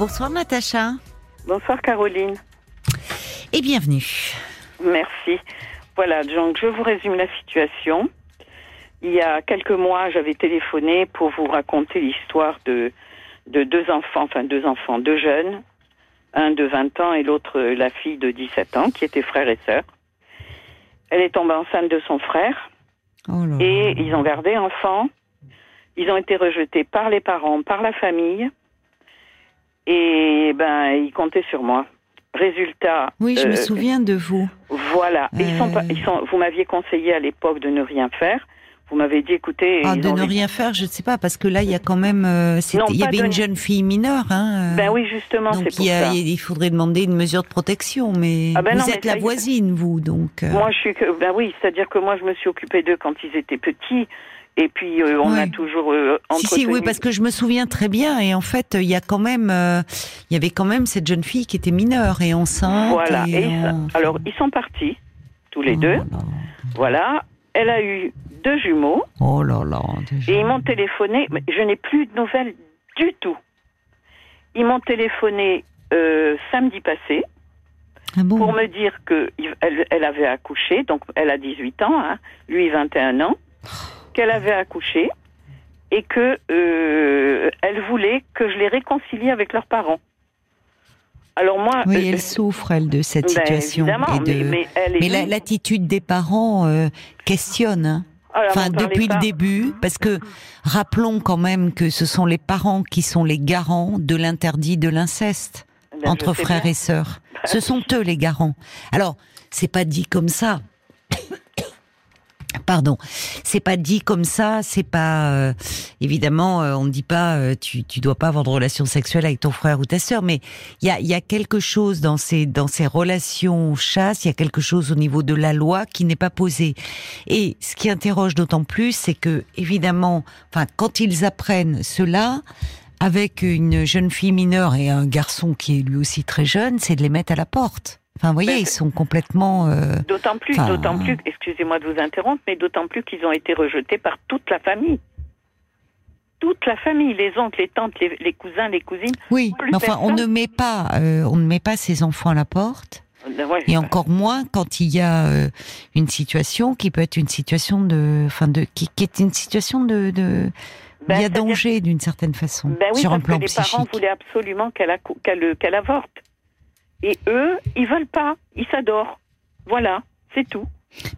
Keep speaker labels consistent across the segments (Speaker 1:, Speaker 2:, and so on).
Speaker 1: Bonsoir Natacha.
Speaker 2: Bonsoir Caroline.
Speaker 1: Et bienvenue.
Speaker 2: Merci. Voilà, donc je vous résume la situation. Il y a quelques mois, j'avais téléphoné pour vous raconter l'histoire de, de deux enfants, enfin deux enfants, deux jeunes, un de 20 ans et l'autre la fille de 17 ans, qui étaient frères et sœurs. Elle est tombée enceinte de son frère
Speaker 1: Oh
Speaker 2: et ils ont gardé enfant. Ils ont été rejetés par les parents, par la famille. Et ben, ils comptaient sur moi. Résultat.
Speaker 1: Oui, je me
Speaker 2: euh,
Speaker 1: souviens de vous.
Speaker 2: Voilà. Ils sont pas,
Speaker 1: Euh.
Speaker 2: ils sont, vous m'aviez conseillé à l'époque de ne rien faire. Vous m'avez dit, écoutez.
Speaker 1: Ah, de ne rien faire, je ne sais pas, parce que là, il y a quand même. euh,
Speaker 2: Non,
Speaker 1: il y avait
Speaker 2: de-
Speaker 1: une jeune fille mineure. Hein, euh,
Speaker 2: Ben oui, justement, c'est pour
Speaker 1: a-
Speaker 2: ça.
Speaker 1: il faudrait demander une mesure de protection, mais
Speaker 2: Ah ben
Speaker 1: vous
Speaker 2: non,
Speaker 1: êtes la voisine, vous, donc.
Speaker 2: Moi, je suis que. Ben oui, c'est-à-dire que moi, je me suis occupée d'eux quand ils étaient petits. Et puis, euh, on a toujours euh,
Speaker 1: Si,
Speaker 2: entretenu.
Speaker 1: si, oui, parce que je me souviens très bien. Et en fait, il y a quand même, euh, il y avait quand même cette jeune fille qui était mineure et enceinte.
Speaker 2: Voilà.
Speaker 1: Et,
Speaker 2: Et ça- alors, ils sont partis, tous les
Speaker 1: oh
Speaker 2: deux.
Speaker 1: là là.
Speaker 2: Voilà. Elle a eu deux jumeaux.
Speaker 1: Oh là là. déjà.
Speaker 2: Et ils m'ont téléphoné. mais Je n'ai plus de nouvelles du tout. Ils m'ont téléphoné euh, samedi passé
Speaker 1: Ah bon
Speaker 2: pour me dire que elle, elle avait accouché. Donc, elle a 18 ans, hein, lui 21 ans. Qu'elle avait accouché et que euh, elle voulait que je les réconcilie avec leurs parents. Alors moi,
Speaker 1: Oui,
Speaker 2: euh,
Speaker 1: elle souffre, elle, de cette
Speaker 2: ben,
Speaker 1: situation. et de...
Speaker 2: mais,
Speaker 1: l'attitude des parents euh, questionne. hein.
Speaker 2: Alors,
Speaker 1: Enfin, depuis le début, parce que rappelons quand même que ce sont les parents qui sont les garants de l'interdit de l'inceste
Speaker 2: Ben,
Speaker 1: entre frères
Speaker 2: bien.
Speaker 1: et sœurs. Ce sont eux les garants. Alors, c'est pas dit comme ça. Pardon, c'est pas dit comme ça, c'est pas euh, évidemment euh, on ne dit pas euh, tu tu dois pas avoir de relation sexuelle avec ton frère ou ta sœur, mais il y a il y a quelque chose dans ces dans ces relations chasse, il y a quelque chose au niveau de la loi qui n'est pas posé. Et ce qui interroge d'autant plus, c'est que évidemment, enfin quand ils apprennent cela avec une jeune fille mineure et un garçon qui est lui aussi très jeune, c'est de les mettre à la porte. Enfin, vous voyez,
Speaker 2: Mais-
Speaker 1: ils sont complètement. euh,
Speaker 2: D'autant plus, d'autant plus, excusez-moi de vous interrompre, mais d'autant plus qu'ils ont été rejetés par toute la famille. Toute la famille, les oncles, les tantes, les, les cousins, les cousines.
Speaker 1: Oui, mais enfin, on ne met pas, euh, on ne met pas ses enfants à la porte,
Speaker 2: Euh, ouais,
Speaker 1: et encore moins quand il y a euh, une situation qui peut être une situation de, enfin, de, qui, qui est une situation de, de
Speaker 2: Ben,
Speaker 1: il y a
Speaker 2: c'est-à-dire-
Speaker 1: danger d'une certaine façon
Speaker 2: Ben oui,
Speaker 1: sur un
Speaker 2: parce
Speaker 1: plan
Speaker 2: que les parents voulaient absolument qu'elle avorte. Et eux, ils veulent pas. Ils s'adorent. Voilà, c'est tout.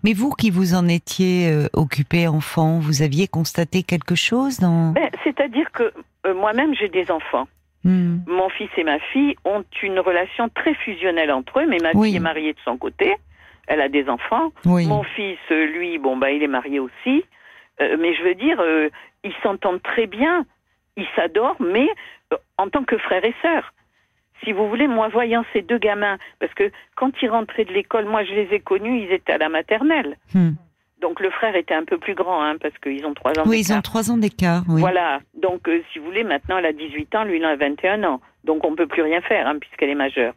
Speaker 1: Mais vous qui vous en étiez euh, occupé enfant, vous aviez constaté quelque chose dans
Speaker 2: Ben, C'est-à-dire que euh, moi-même, j'ai des enfants.
Speaker 1: Hmm.
Speaker 2: Mon fils et ma fille ont une relation très fusionnelle entre eux, mais ma
Speaker 1: Oui.
Speaker 2: fille est mariée de son côté. Elle a des enfants.
Speaker 1: Oui.
Speaker 2: Mon fils, euh, lui, bon, bah, il est marié aussi. Euh, mais je veux dire, ils s'entendent très bien. Ils s'adorent, mais en tant que frères et sœurs. Si vous voulez, moi, voyant ces deux gamins, parce que quand ils rentraient de l'école, moi, je les ai connus, ils étaient à la maternelle.
Speaker 1: Hmm.
Speaker 2: Donc le frère était un peu plus grand, hein, parce qu'ils ont trois ans
Speaker 1: Oui, ils ont trois ans d'écart. Oui.
Speaker 2: Voilà. Donc, euh, si vous voulez, maintenant, elle a 18 ans, lui, il a 21 ans. Donc, on peut plus rien faire, hein, puisqu'elle est majeure.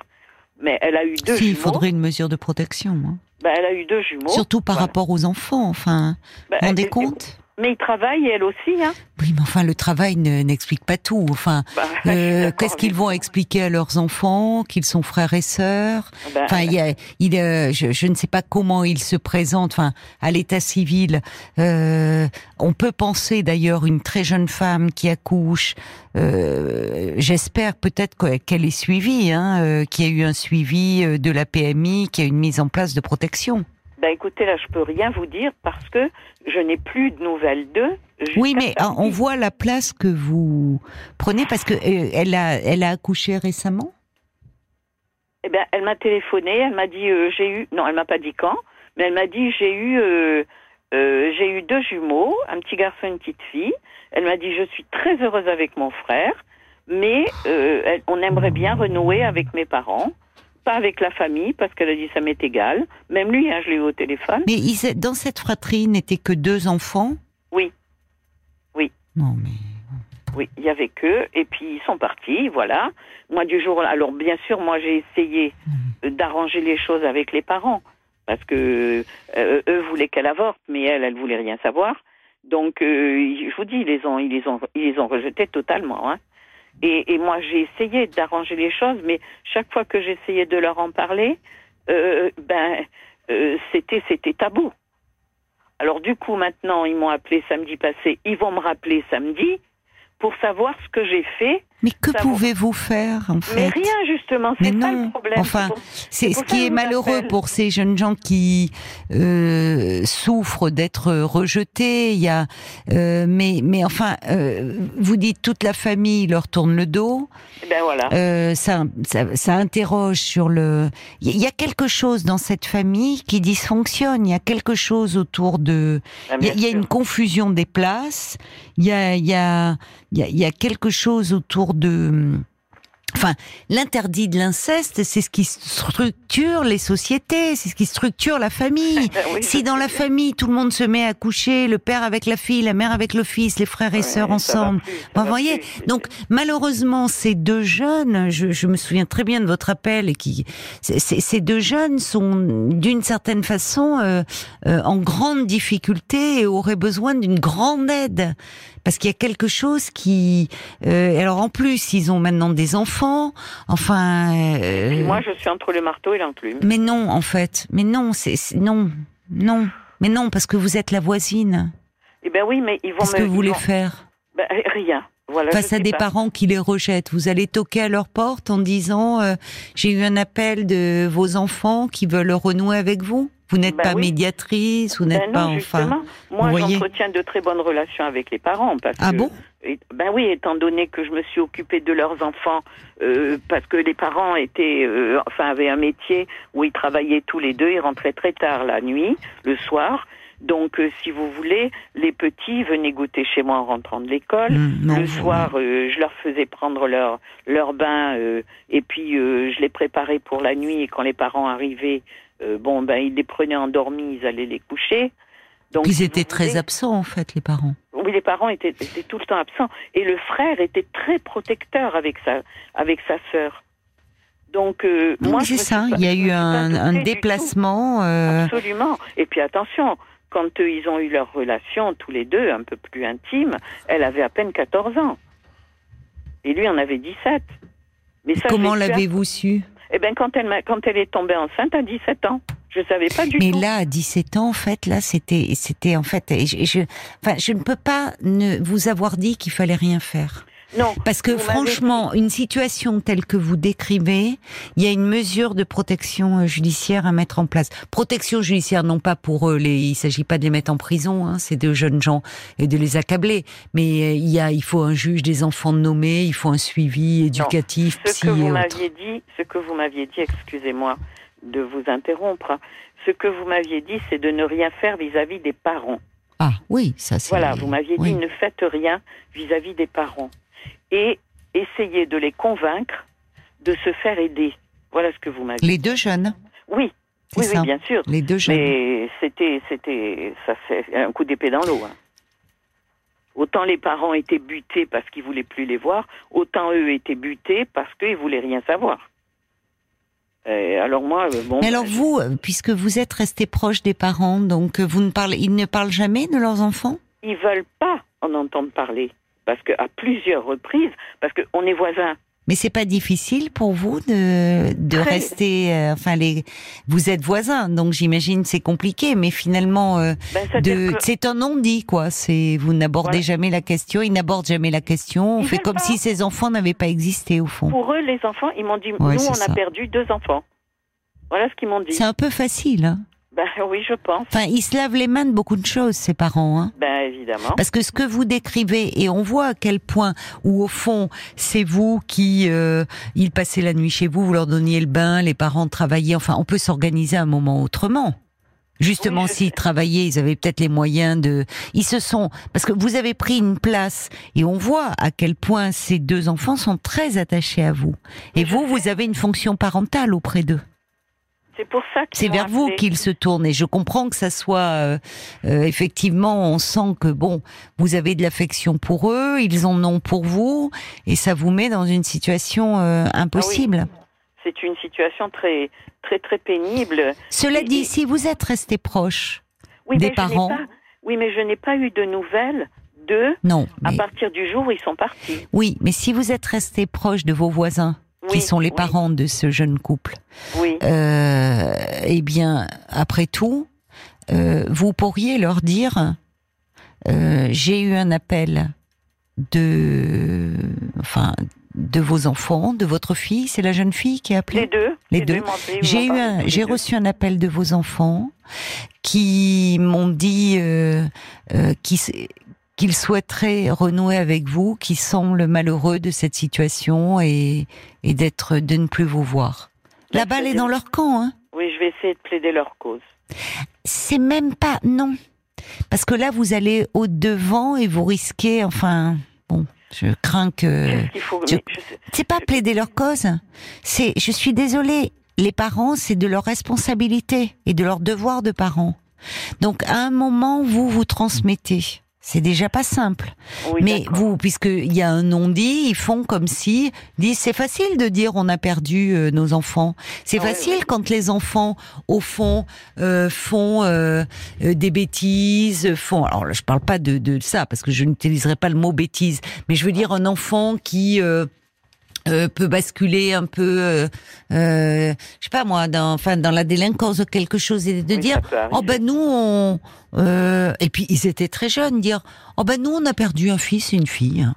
Speaker 2: Mais elle a eu deux
Speaker 1: Si, il faudrait une mesure de protection. hein.
Speaker 2: Bah, elle a eu deux jumeaux.
Speaker 1: Surtout par
Speaker 2: Voilà.
Speaker 1: rapport aux enfants. Enfin,
Speaker 2: Bah,
Speaker 1: vous vous rendez compte?
Speaker 2: Mais il travaille, elle aussi, hein.
Speaker 1: Oui, mais enfin, le travail ne- n'explique pas tout. Enfin,
Speaker 2: Bah,
Speaker 1: euh, qu'est-ce qu'ils vont expliquer à leurs enfants, qu'ils sont frères et sœurs?
Speaker 2: Bah,
Speaker 1: Enfin, il y a, il, euh, je, je ne sais pas comment ils se présentent. Enfin, à l'état civil, euh, on peut penser d'ailleurs une très jeune femme qui accouche. euh, J'espère peut-être que- qu'elle est suivie, hein, euh, qu'il y a eu un suivi de la PMI, qu'il y a une mise en place de protection.
Speaker 2: Bah, écoutez, là, je peux rien vous dire parce que je n'ai plus de nouvelles d'eux.
Speaker 1: Oui, mais hein, on voit la place que vous prenez parce que euh, elle a, elle a accouché récemment?
Speaker 2: Eh ben, elle m'a téléphoné, elle m'a dit, euh, j'ai eu, non, elle m'a pas dit quand, mais elle m'a dit, j'ai eu, euh, j'ai eu deux jumeaux, un petit garçon et une petite fille. Elle m'a dit, je suis très heureuse avec mon frère, mais elle- on aimerait bien renouer avec mes parents, pas avec la famille, parce qu'elle a dit, ça m'est égal. Même lui, hein, je l'ai eu au téléphone.
Speaker 1: Mais dans cette fratrie n'étaient que deux enfants?
Speaker 2: Oui. Oui.
Speaker 1: Non, mais
Speaker 2: Oui, il y avait que, et puis ils sont partis, voilà. Moi, du jour, alors bien sûr, moi j'ai essayé euh, d'arranger les choses avec les parents, parce que euh, eux voulaient qu'elle avorte, mais elle, elle voulait rien savoir. Donc, euh, je vous dis, ils les ont, ils les ont, ils les ont rejetés totalement. Hein. Et, moi, j'ai essayé d'arranger les choses, mais chaque fois que j'essayais de leur en parler, euh, ben, euh, c'était c'était tabou. Alors du coup, maintenant, ils m'ont appelé samedi passé. Ils vont me rappeler samedi pour savoir ce que j'ai fait.
Speaker 1: Mais que pouvez-vous faire en fait?
Speaker 2: Mais rien justement, c'est ça le problème.
Speaker 1: Enfin, c'est ce qui est malheureux pour ces jeunes gens qui euh, souffrent d'être rejetés. Il y a, euh, mais mais enfin, euh, vous dites toute la famille leur tourne le dos.
Speaker 2: Eh ben voilà.
Speaker 1: Ça, ça, ça interroge sur le. Il y a quelque chose dans cette famille qui dysfonctionne. Il y a quelque chose autour de.
Speaker 2: Ah,
Speaker 1: Il y, a-
Speaker 2: bien
Speaker 1: il y a
Speaker 2: sûr.
Speaker 1: une confusion des places. Il y a, il y a, il y a, il y a quelque chose autour de. Enfin, l'interdit de l'inceste, c'est ce qui structure les sociétés, c'est ce qui structure la famille.
Speaker 2: Ben oui,
Speaker 1: si dans la famille tout le monde se met à coucher, le père avec la fille, la mère avec le fils, les frères et sœurs ensemble.
Speaker 2: plus,
Speaker 1: vous voyez,
Speaker 2: plus. C'est-
Speaker 1: donc malheureusement, ces deux jeunes, je, je me souviens très bien de votre appel, et qui, ces deux jeunes sont d'une certaine façon euh, euh, en grande difficulté et auraient besoin d'une grande aide. Parce qu'il y a quelque chose qui... euh, alors en plus, ils ont maintenant des enfants, enfin... euh,
Speaker 2: moi, je suis entre le marteau et l'enclume.
Speaker 1: mais non, en fait. Mais non, c'est non, non. Mais non, parce que vous êtes la voisine.
Speaker 2: Eh ben oui, mais ils vont
Speaker 1: Qu'est-ce que vous voulez
Speaker 2: vont-
Speaker 1: faire
Speaker 2: Ben, rien. Voilà.
Speaker 1: face à des
Speaker 2: pas.
Speaker 1: parents qui les rejettent. Vous allez toquer à leur porte en disant euh, j'ai eu un appel de vos enfants qui veulent renouer avec vous. Vous n'êtes
Speaker 2: Ben
Speaker 1: pas
Speaker 2: oui.
Speaker 1: médiatrice, vous
Speaker 2: Ben
Speaker 1: n'êtes
Speaker 2: non,
Speaker 1: pas enfin.
Speaker 2: Moi, j'entretiens de très bonnes relations avec les parents parce
Speaker 1: Ah
Speaker 2: que
Speaker 1: bon?
Speaker 2: Ben oui, étant donné que je me suis occupée de leurs enfants, euh, parce que les parents étaient, euh, enfin, avaient un métier où ils travaillaient tous les deux, ils rentraient très tard la nuit, le soir. Donc, euh, si vous voulez, les petits venaient goûter chez moi en rentrant de l'école.
Speaker 1: Non,
Speaker 2: le soir, euh, je leur faisais prendre leur leur bain euh, et puis euh, je les préparais pour la nuit. Et quand les parents arrivaient, euh, bon ben ils les prenaient endormis, ils allaient les coucher. Donc
Speaker 1: Ils étaient très absents en fait, les parents.
Speaker 2: oui, les parents étaient, étaient tout le temps absents. Et le frère était très protecteur avec sa, avec sa sœur. Donc, euh, moi,
Speaker 1: c'est ça. Il y a eu un, un déplacement. euh,
Speaker 2: Absolument. Et puis attention, quand euh, ils ont eu leur relation, tous les deux, un peu plus intime, elle avait à peine 14 ans. Et lui en avait 17. Mais ça,
Speaker 1: comment l'avez-vous su?
Speaker 2: Eh ben, quand elle, m'a- quand elle est tombée enceinte à 17 ans, je savais pas du
Speaker 1: Mais
Speaker 2: tout.
Speaker 1: là, à 17 ans, en fait, là, c'était, c'était en fait, je, je, enfin, je ne peux pas ne vous avoir dit qu'il fallait rien faire.
Speaker 2: Non.
Speaker 1: Parce que franchement, une situation telle que vous décrivez, il y a une mesure de protection euh, judiciaire à mettre en place. Protection judiciaire, non pas pour eux, les, il s'agit pas de les mettre en prison, hein, ces deux jeunes gens, et de les accabler. Mais euh, il y a, il faut un juge des enfants nommé, il faut un suivi éducatif,
Speaker 2: Ce
Speaker 1: psy
Speaker 2: que vous m'aviez dit, ce que vous m'aviez dit, excusez-moi de vous interrompre, ce que vous m'aviez dit, c'est de ne rien faire vis-à-vis des parents.
Speaker 1: Ah oui, ça c'est.
Speaker 2: Voilà, vous m'aviez
Speaker 1: oui.
Speaker 2: dit ne faites rien vis-à-vis des parents et essayez de les convaincre de se faire aider. Voilà ce que vous m'aviez.
Speaker 1: Les deux jeunes,
Speaker 2: Oui, oui,
Speaker 1: ça.
Speaker 2: oui, bien sûr.
Speaker 1: Les deux jeunes.
Speaker 2: Mais c'était, c'était, ça fait un coup d'épée dans l'eau. hein. Autant les parents étaient butés parce qu'ils voulaient plus les voir, autant eux étaient butés parce qu'ils voulaient rien savoir. Alors moi, euh, bon.
Speaker 1: Mais alors
Speaker 2: ben,
Speaker 1: vous, euh, puisque vous êtes resté proche des parents, donc euh, vous ne parlez, ils ne parlent jamais de leurs enfants?
Speaker 2: Ils veulent pas en entendre parler parce que à plusieurs reprises, parce qu'on est voisins.
Speaker 1: Mais c'est pas difficile pour vous de, de
Speaker 2: Très.
Speaker 1: rester, euh, enfin les, vous êtes voisins, donc j'imagine c'est compliqué, mais finalement, euh,
Speaker 2: Ben, que-
Speaker 1: c'est un non-dit quoi. C'est vous n'abordez
Speaker 2: Voilà.
Speaker 1: jamais la question, ils n'abordent jamais la question. On
Speaker 2: Ils
Speaker 1: fait comme
Speaker 2: pas.
Speaker 1: si ces enfants n'avaient pas existé au fond.
Speaker 2: Pour eux, les enfants, ils m'ont dit,
Speaker 1: Ouais,
Speaker 2: nous, on
Speaker 1: ça.
Speaker 2: a perdu deux enfants. Voilà ce qu'ils m'ont dit.
Speaker 1: C'est un peu facile. Hein
Speaker 2: Ben oui, je pense.
Speaker 1: enfin, ils se lavent les mains de beaucoup de choses, ces parents. Hein
Speaker 2: Ben évidemment.
Speaker 1: Parce que ce que vous décrivez, et on voit à quel point, où au fond, c'est vous qui, euh, ils passaient la nuit chez vous, vous leur donniez le bain, les parents travaillaient, enfin, on peut s'organiser un moment autrement. Justement,
Speaker 2: Oui, je
Speaker 1: s'ils travaillaient, ils avaient peut-être les moyens de. Ils se sont parce que vous avez pris une place et on voit à quel point ces deux enfants sont très attachés à vous. Et
Speaker 2: je
Speaker 1: vous,
Speaker 2: sais.
Speaker 1: vous avez une fonction parentale auprès d'eux.
Speaker 2: C'est pour ça qu'ils
Speaker 1: C'est vers vous qu'ils se tournent et je comprends que ça soit euh, euh, effectivement, on sent que bon, vous avez de l'affection pour eux, ils en ont pour vous et ça vous met dans une situation euh, impossible.
Speaker 2: C'est une situation très, très, très pénible.
Speaker 1: Cela
Speaker 2: Et-
Speaker 1: dit,
Speaker 2: et-
Speaker 1: si vous êtes resté proche
Speaker 2: Oui,
Speaker 1: des parents,
Speaker 2: pas- oui, mais je n'ai pas eu de nouvelles d'eux
Speaker 1: Non.
Speaker 2: à partir du jour où ils sont partis.
Speaker 1: Oui, mais si vous êtes resté proche de vos voisins, qui sont les
Speaker 2: oui,
Speaker 1: parents de ce jeune couple,
Speaker 2: Oui.
Speaker 1: euh, eh bien, après tout, euh, vous pourriez leur dire euh, j'ai eu un appel de, enfin, de vos enfants, de votre fille, c'est la jeune fille qui a appelé.
Speaker 2: Les deux.
Speaker 1: Les deux. J'ai eu j'ai reçu un appel de vos enfants qui m'ont dit euh, euh, qu'ils souhaiteraient renouer avec vous, qui semblent malheureux de cette situation et, et d'être de ne plus vous voir. La balle
Speaker 2: c'est
Speaker 1: est dans leur camp, hein.
Speaker 2: Oui, je vais essayer de plaider leur cause.
Speaker 1: C'est même pas non, parce que là vous allez au devant et vous risquez, enfin, bon, je crains que
Speaker 2: qu'il faut
Speaker 1: je- c'est pas plaider leur cause. C'est, je suis désolée, les parents, c'est de leur responsabilité et de leur devoir de parents. Donc, à un moment, vous vous transmettez. C'est déjà pas simple.
Speaker 2: Oui,
Speaker 1: Mais vous, puisqu'il y a un non-dit, ils font comme si, disent, c'est facile de dire on a perdu euh, nos enfants. C'est
Speaker 2: Ah ouais,
Speaker 1: facile
Speaker 2: ouais.
Speaker 1: quand les enfants, au fond, euh, font euh, euh, des bêtises, font. Alors, là, je parle pas de, de ça parce que je n'utiliserai pas le mot bêtise, mais je veux dire un enfant qui euh, peut basculer un peu, euh, euh, je sais pas moi, dans, enfin dans la délinquance de quelque chose et de
Speaker 2: Oui,
Speaker 1: dire, oh ben nous on, euh, et puis ils étaient très jeunes, dire, oh ben nous on a perdu un fils et une fille.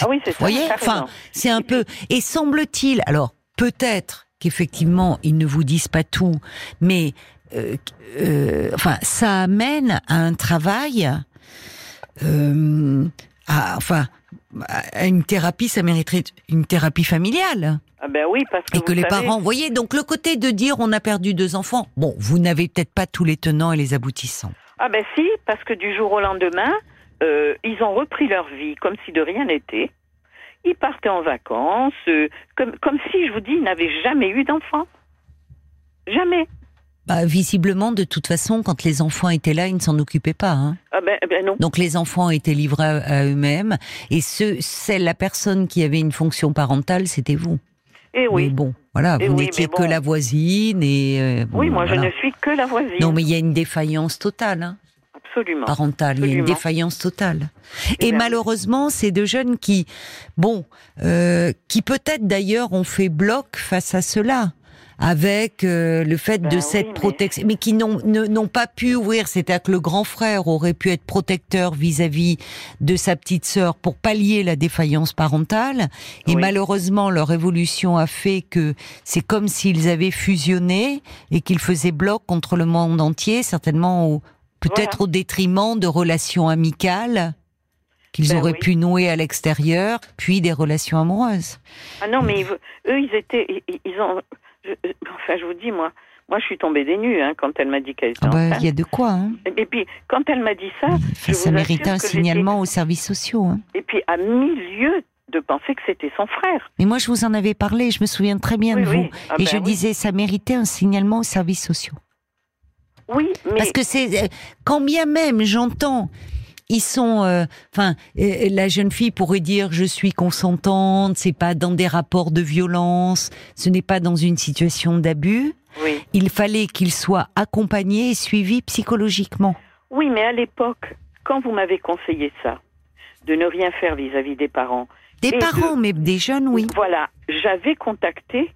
Speaker 2: Ah oui, c'est.
Speaker 1: Vous voyez, enfin c'est un peu, et semble-t-il, alors peut-être qu'effectivement ils ne vous disent pas tout, mais euh, euh, enfin ça amène à un travail, euh, à, enfin une thérapie, ça mériterait une thérapie familiale.
Speaker 2: Ah ben oui, parce que
Speaker 1: Et que les
Speaker 2: savez,
Speaker 1: parents, vous voyez, donc le côté de dire on a perdu deux enfants, bon, vous n'avez peut-être pas tous les tenants et les aboutissants.
Speaker 2: Ah ben si, parce que du jour au lendemain, euh, ils ont repris leur vie comme si de rien n'était. Ils partaient en vacances, euh, comme, comme si, je vous dis, ils n'avaient jamais eu d'enfants. Jamais.
Speaker 1: Bah, visiblement, de toute façon, quand les enfants étaient là, ils ne s'en occupaient pas. Hein.
Speaker 2: Ah ben, ben non.
Speaker 1: Donc les enfants étaient livrés à, eux-mêmes, et ce, c'est la personne qui avait une fonction parentale, c'était vous.
Speaker 2: Et
Speaker 1: Mais
Speaker 2: oui.
Speaker 1: bon, voilà,
Speaker 2: Eh
Speaker 1: vous
Speaker 2: oui,
Speaker 1: n'étiez
Speaker 2: mais
Speaker 1: que la voisine et. euh, bon,
Speaker 2: oui, moi
Speaker 1: voilà.
Speaker 2: je ne suis que la voisine.
Speaker 1: Non, mais il y a une défaillance totale. Hein.
Speaker 2: Absolument.
Speaker 1: parentale. Il y a une défaillance totale. Et malheureusement, ces deux jeunes qui, bon, euh, qui peut-être d'ailleurs ont fait bloc face à cela, avec euh, le fait
Speaker 2: Ben
Speaker 1: de
Speaker 2: oui,
Speaker 1: cette
Speaker 2: mais-
Speaker 1: protection, mais qui n'ont pas pu ouvrir. C'est-à-dire que le grand frère aurait pu être protecteur vis-à-vis de sa petite sœur pour pallier la défaillance parentale. Et
Speaker 2: Oui.
Speaker 1: malheureusement, leur évolution a fait que c'est comme s'ils avaient fusionné et qu'ils faisaient bloc contre le monde entier, certainement au, peut-être au détriment de relations amicales qu'ils
Speaker 2: Ben
Speaker 1: auraient
Speaker 2: oui.
Speaker 1: pu nouer à l'extérieur, puis des relations amoureuses.
Speaker 2: Ah non, mais ils- eux, ils étaient, ils ont, je- enfin, je vous dis, moi, moi, je suis tombée des nues hein, quand elle m'a dit qu'elle était
Speaker 1: Ah bah,
Speaker 2: enceinte.
Speaker 1: il y a de quoi. Hein.
Speaker 2: Et puis, quand elle m'a dit ça,
Speaker 1: ça méritait un signalement aux services sociaux. Hein.
Speaker 2: et puis à mille lieues de penser que c'était son frère.
Speaker 1: Mais moi, je vous en avais parlé, je me souviens très bien
Speaker 2: Oui,
Speaker 1: de
Speaker 2: oui.
Speaker 1: vous.
Speaker 2: Ah
Speaker 1: et
Speaker 2: ben
Speaker 1: je
Speaker 2: oui.
Speaker 1: disais, ça méritait un signalement aux services sociaux.
Speaker 2: Oui, mais
Speaker 1: Parce que c'est, euh, quand bien même j'entends, ils sont, euh, enfin, euh, la jeune fille pourrait dire je suis consentante, c'est pas dans des rapports de violence, ce n'est pas dans une situation d'abus.
Speaker 2: oui,
Speaker 1: Il fallait qu'il soit accompagné et suivi psychologiquement.
Speaker 2: oui, mais à l'époque, quand vous m'avez conseillé ça, de ne rien faire vis-à-vis des parents,
Speaker 1: Des parents, mais des jeunes, oui.
Speaker 2: Voilà, j'avais contacté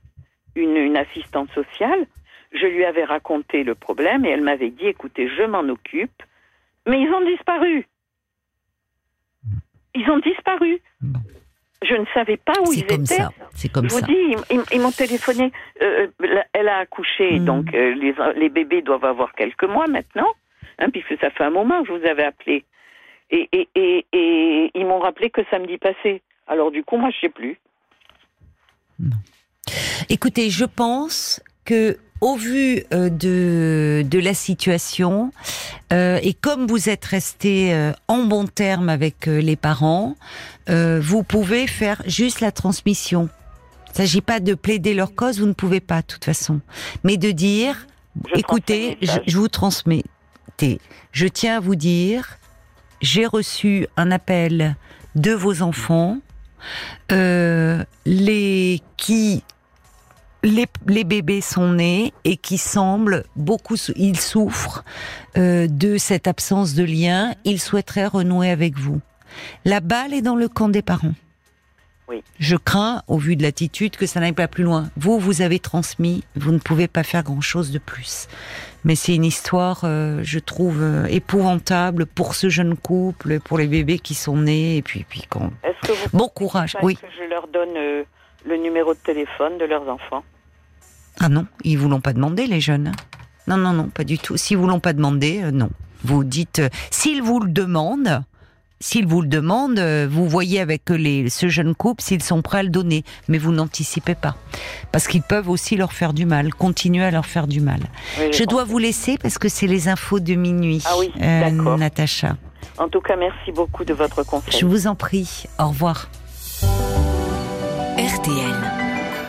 Speaker 2: une, une assistante sociale, je lui avais raconté le problème et elle m'avait dit écoutez, je m'en occupe, mais ils ont disparu. Ils ont disparu.
Speaker 1: Bon.
Speaker 2: Je ne savais pas où ils
Speaker 1: comme
Speaker 2: étaient.
Speaker 1: ça. C'est comme
Speaker 2: je vous
Speaker 1: ça.
Speaker 2: dis, ils, m'ont téléphoné. euh, euh, elle a accouché,
Speaker 1: Mm.
Speaker 2: donc euh, les, les bébés doivent avoir quelques mois maintenant, hein, puisque ça fait un moment que je vous avais appelé. Et, et, et, et ils m'ont rappelé que samedi passé. Alors du coup, moi, je sais plus.
Speaker 1: Écoutez, je pense que au vu euh, de, de la situation, euh, et comme vous êtes resté euh, en bon terme avec euh, les parents, euh, vous pouvez faire juste la transmission. Il ne s'agit pas de plaider leur cause, vous ne pouvez pas de toute façon. Mais de dire,
Speaker 2: Je
Speaker 1: écoutez, je, je vous transmets. Je tiens à vous dire, j'ai reçu un appel de vos enfants, euh, les qui les, les bébés sont nés et qui semblent beaucoup, ils souffrent euh, de cette absence de lien. Ils souhaiteraient renouer avec vous. La balle est dans le camp des parents.
Speaker 2: Oui.
Speaker 1: Je crains, au vu de l'attitude, que ça n'aille pas plus loin. Vous, vous avez transmis, vous ne pouvez pas faire grand-chose de plus. Mais c'est une histoire, euh, je trouve, euh, épouvantable pour ce jeune couple, pour les bébés qui sont nés, et puis, puis quand... Bon courage, oui.
Speaker 2: que je leur donne le numéro de téléphone de leurs enfants
Speaker 1: Ah non, ils vous l'ont pas demandé, les jeunes. Non, non, non, pas du tout. Si vous l'ont pas demandé, euh, non. Vous dites, euh, s'ils vous le demandent, s'ils vous le demandent, euh, vous voyez avec les, ce jeune couple s'ils sont prêts à le donner. Mais vous n'anticipez pas. Parce qu'ils peuvent aussi leur faire du mal, continuer à leur faire du mal.
Speaker 2: Oui,
Speaker 1: Je dois vous laisser parce que c'est les infos de minuit,
Speaker 2: Ah oui.
Speaker 1: Natacha.
Speaker 2: En tout cas, merci beaucoup de votre conseil.
Speaker 1: Je vous en prie. Au revoir.
Speaker 3: RTL.